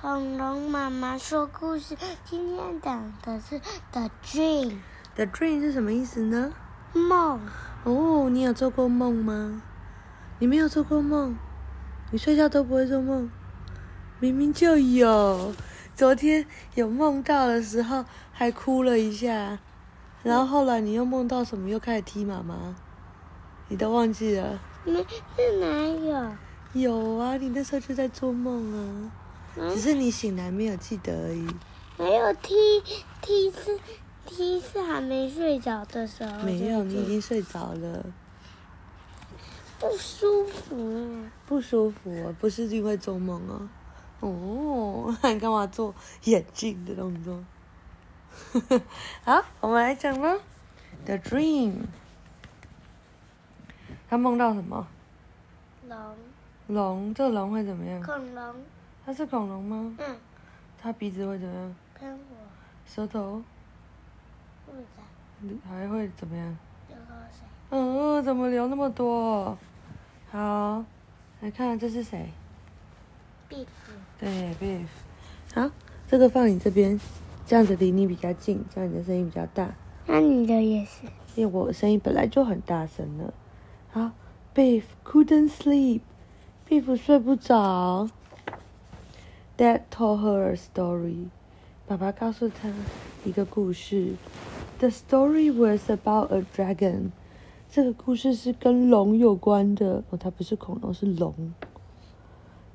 恐龙妈妈说故事，今天讲的是 The Dream The dream 是什么意思呢？梦。哦，你有做过梦吗？你没有做过梦，你睡觉都不会做梦，明明就有。昨天有梦到的时候还哭了一下，然后后来你又梦到什么，又开始踢妈妈，你都忘记了？没，是哪有？有啊，你那时候就在做梦啊，嗯只是你醒来没有记得而已。没有踢踢是踢是还没睡着的时候。没有，你已经睡着了，不舒服呢。不舒服啊，不是因为做梦啊。哦，那你干嘛做眼镜的动作？好，我们来讲吧。The dream，他梦到什么？龙，龙，这个龙会怎么样？恐龙，它是恐龙吗？嗯，它鼻子会怎么样？喷火，舌头不知道，还会怎么样？流口水，嗯，怎么流那么多？好，来看这是谁？壁虎，对，beef。好，这个放你这边，这样子离你比较近，这样你的声音比较大。那你的也是。因为我声音本来就很大声了。好，beef couldn't sleep。beef 睡不着。Dad told her a story。爸爸告诉他一个故事。The story was about a dragon。这个故事是跟龙有关的。哦，它不是恐龙，是龙。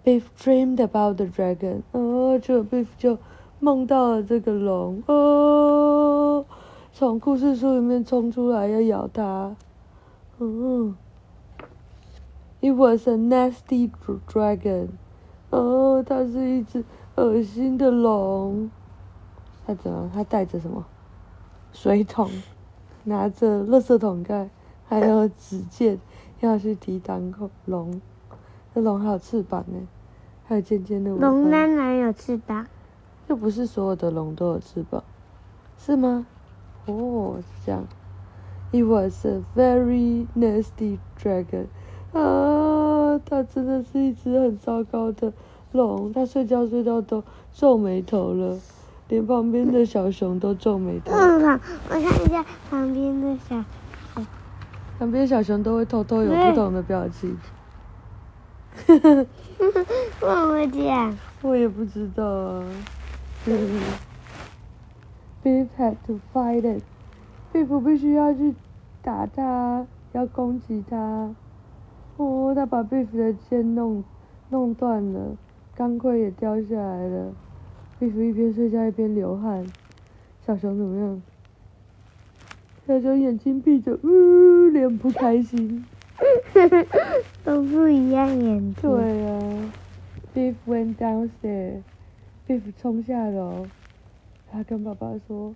Beef dreamed about the dragon。哦，就 Beef 就梦到了这个龙。哦，从故事书里面冲出来要咬它。嗯。It was a nasty dragon。哦，它是一只恶心的龙。它怎么？它带着什么？水桶，拿着垃圾桶盖，还有纸剑，要去抵挡恐龙。这龙还有翅膀呢，还有尖尖的尾巴。龙当然有翅膀。又不是所有的龙都有翅膀，是吗？哦，是这样。It was a very nasty dragon。啊，它真的是一只很糟糕的龙。它睡觉睡到都皱眉头了，连旁边的小熊都皱眉头。嗯，好，我看一下旁边的小熊，旁边小熊都会偷偷有不同的表情。为什么这样？我也不知道啊。Beef had to fight it. Beef 必须要去打它，要攻击它。哦，他把 Beef 的剑弄弄断了，钢盔也掉下来了。Beef 一边睡觉一边流汗。小熊怎么样？小熊眼睛闭着，呜、脸不开心。都不一样眼睛。对啊，Beef went downstairs。Beef 冲下楼，他跟爸爸说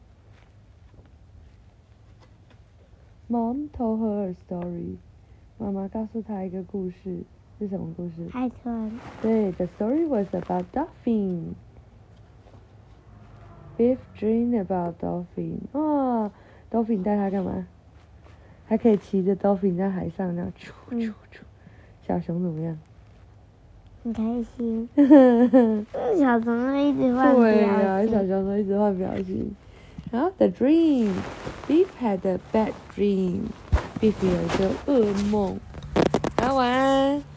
：“Mom told her a story。”妈妈告诉他一个故事，是什么故事？海豚，对，The story was about dolphin。Beef dreamed about dolphin。哇，dolphin 带他干嘛？还可以骑着 dolphin 在海上那样啾嗯啾啾。小熊怎么样？很开心。小虫会一直换对呀、表情。小熊都一直换表情。然后 The dream, Beef had a bad dream. 必须有一个噩梦。好，晚安。